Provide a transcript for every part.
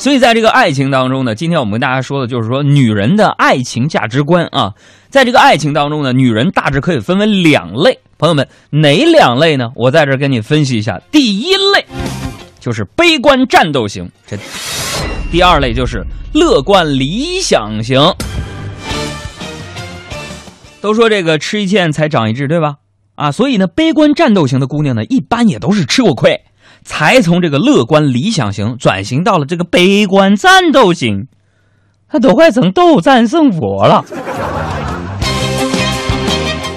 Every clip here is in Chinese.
所以在这个爱情当中呢，今天我们跟大家说的就是说女人的爱情价值观啊。在这个爱情当中呢，女人大致可以分为两类。朋友们，哪两类呢？我在这儿跟你分析一下。第一类就是悲观战斗型，这；第二类就是乐观理想型。都说这个吃一堑才长一智，对吧？啊，所以呢，悲观战斗型的姑娘呢，一般也都是吃过亏，才从这个乐观理想型转型到了这个悲观战斗型，她都快成斗战胜佛了。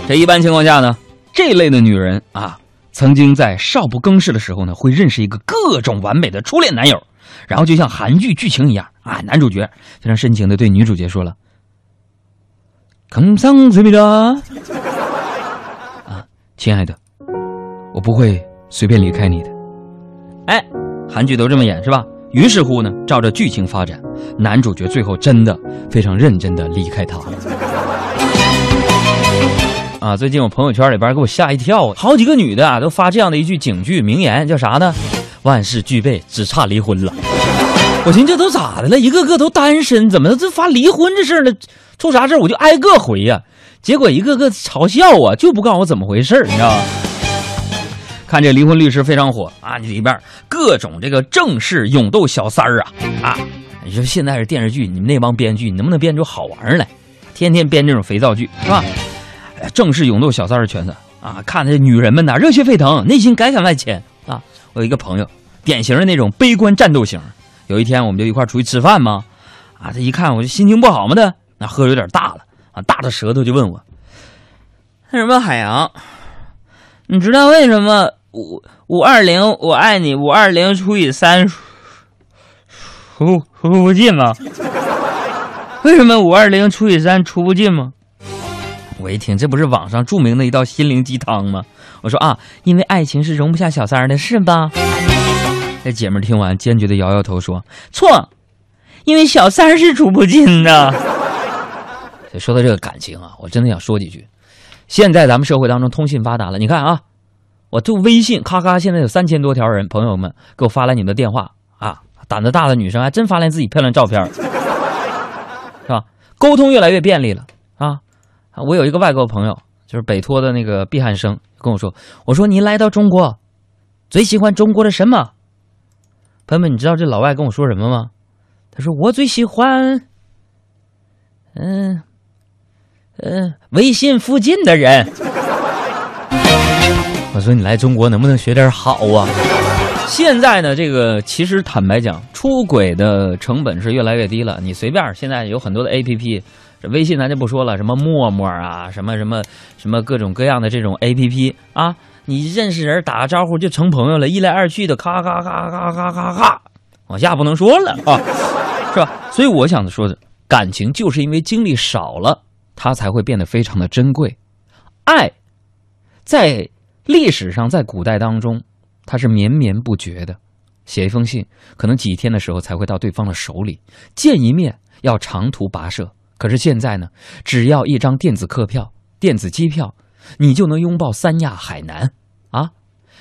这一般情况下呢，这类的女人啊，曾经在少不更事的时候呢，会认识一个各种完美的初恋男友，然后就像韩剧剧情一样啊，男主角非常深情的对女主角说了。감상드립니다啊，亲爱的，我不会随便离开你的。 哎，韩剧都这么演是吧？于是乎呢，照着剧情发展，男主角最后真的非常认真的离开她了。啊，最近我朋友圈里边给我吓一跳，好几个女的啊都发这样的一句警句名言，叫啥呢？万事俱备，只差离婚了。我寻思这都咋的了？一个个都单身，怎么这发离婚这事儿呢？出啥事我就挨个回呀，结果一个个嘲笑我，就不告诉我怎么回事你知道吗？看这离婚律师非常火啊，里边各种这个正式勇斗小三儿啊啊！你说现在是电视剧，你们那帮编剧，你能不能编出好玩来？天天编这种肥皂剧是吧？正式勇斗小三儿圈子啊，看这女人们呐热血沸腾，内心感慨万千啊！我有一个朋友，典型的那种悲观战斗型。有一天我们就一块出去吃饭嘛，啊，他一看我就心情不好嘛的。那喝有点大了啊，大的舌头就问我：“那什么海洋，你知道为什么五五二零我爱你五二零除以三除除不尽吗？为什么五二零除以三除不尽吗？”我一听，这不是网上著名的一道心灵鸡汤吗？我说啊，因为爱情是容不下小三的，是吧？这姐们听完坚决的摇摇头说：“错，因为小三是除不尽的。”说到这个感情啊，我真的想说几句。现在咱们社会当中通信发达了，你看啊，我就微信咔咔，现在有三千多条人，朋友们给我发来你们的电话啊。胆子大的女生还真发来自己漂亮照片，是吧？沟通越来越便利了啊。我有一个外国朋友，就是北托的那个毕汉生，跟我说：“我说你来到中国，最喜欢中国的什么？”朋友们，你知道这老外跟我说什么吗？他说：“我最喜欢，嗯。”嗯，微信附近的人，我说你来中国能不能学点好啊？现在呢，这个其实坦白讲，出轨的成本是越来越低了。你随便，现在有很多的 A P P，这微信咱就不说了，什么陌陌啊，什么什么什么各种各样的这种 A P P 啊，你认识人打个招呼就成朋友了，一来二去的，咔咔咔咔咔咔咔，往下不能说了啊，是吧？所以我想说的，感情就是因为经历少了。它才会变得非常的珍贵。爱，在历史上，在古代当中，它是绵绵不绝的。写一封信，可能几天的时候才会到对方的手里；见一面要长途跋涉。可是现在呢，只要一张电子客票、电子机票，你就能拥抱三亚海南啊！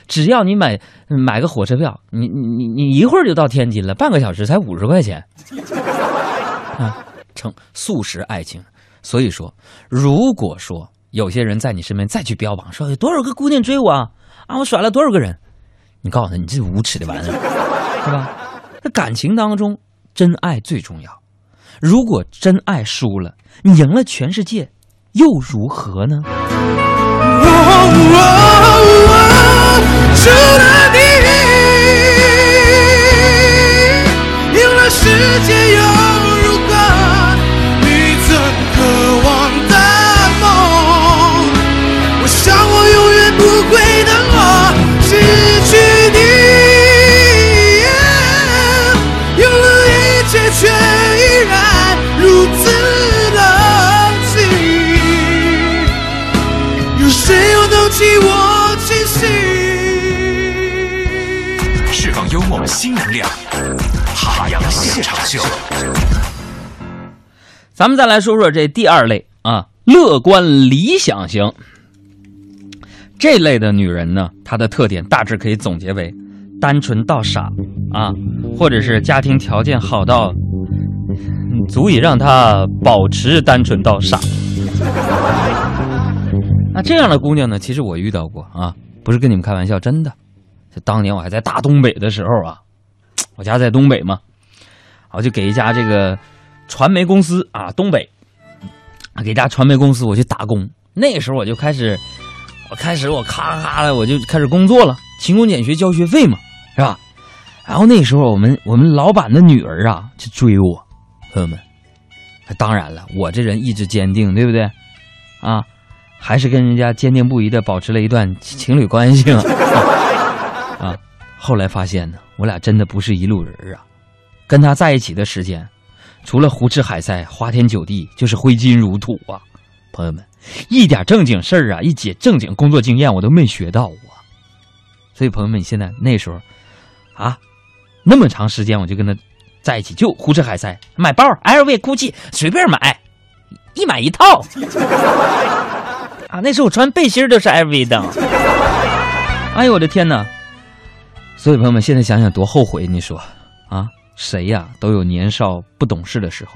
只要你买买个火车票，你你你你一会儿就到天津了，半个小时才五十块钱 啊！成速食爱情。所以说，如果说有些人在你身边再去标榜说有多少个姑娘追我啊，我甩了多少个人，你告诉他你这无耻的玩意儿，是吧？那感情当中，真爱最重要。如果真爱输了，你赢了全世界，又如何呢？除了你。赢了世界又新能量，海洋现场秀。咱们再来说说这第二类啊，乐观理想型。这类的女人呢，她的特点大致可以总结为：单纯到傻啊，或者是家庭条件好到足以让她保持单纯到傻。那这样的姑娘呢，其实我遇到过啊，不是跟你们开玩笑，真的。就当年我还在大东北的时候啊，我家在东北嘛，我就给一家这个传媒公司啊，东北，给家传媒公司我去打工。那个时候我就开始，我开始我咔咔的我就开始工作了，勤工俭学交学费嘛，是吧？然后那时候我们我们老板的女儿啊去追我，朋友们，当然了，我这人意志坚定，对不对？啊，还是跟人家坚定不移的保持了一段情侣关系嘛。啊，后来发现呢，我俩真的不是一路人啊。跟他在一起的时间，除了胡吃海塞、花天酒地，就是挥金如土啊。朋友们，一点正经事儿啊，一解正经工作经验我都没学到啊。所以朋友们，现在那时候啊，那么长时间我就跟他在一起，就胡吃海塞，买包，LV、GUCCI 随便买，一买一套。啊，那时候我穿背心都是 LV 的。哎呦我的天哪！所以朋友们，现在想想多后悔！你说，啊，谁呀都有年少不懂事的时候。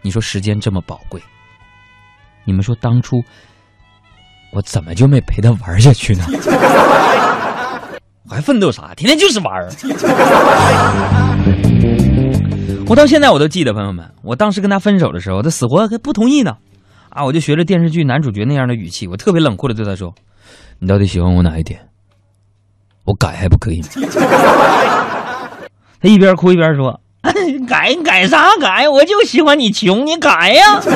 你说时间这么宝贵，你们说当初我怎么就没陪他玩下去呢？我还奋斗啥？天天就是玩我到现在我都记得，朋友们，我当时跟他分手的时候，他死活还不同意呢。啊，我就学着电视剧男主角那样的语气，我特别冷酷的对他说：“你到底喜欢我哪一点？”我改还不可以吗？他一边哭一边说：“改改啥改？我就喜欢你穷，你改呀！”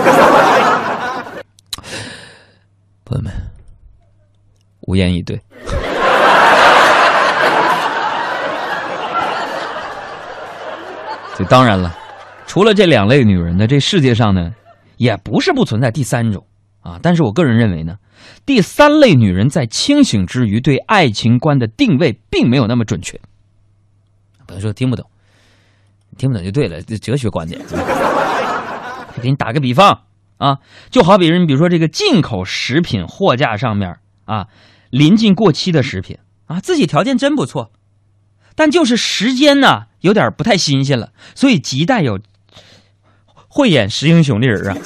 朋友们，无言以对。这当然了，除了这两类女人呢，这世界上呢，也不是不存在第三种啊。但是我个人认为呢。第三类女人在清醒之余，对爱情观的定位并没有那么准确。不能说听不懂，听不懂就对了，这哲学观点。给你打个比方啊，就好比人，比如说这个进口食品货架上面啊，临近过期的食品啊，自己条件真不错，但就是时间呢有点不太新鲜了，所以亟待有慧眼识英雄的人啊。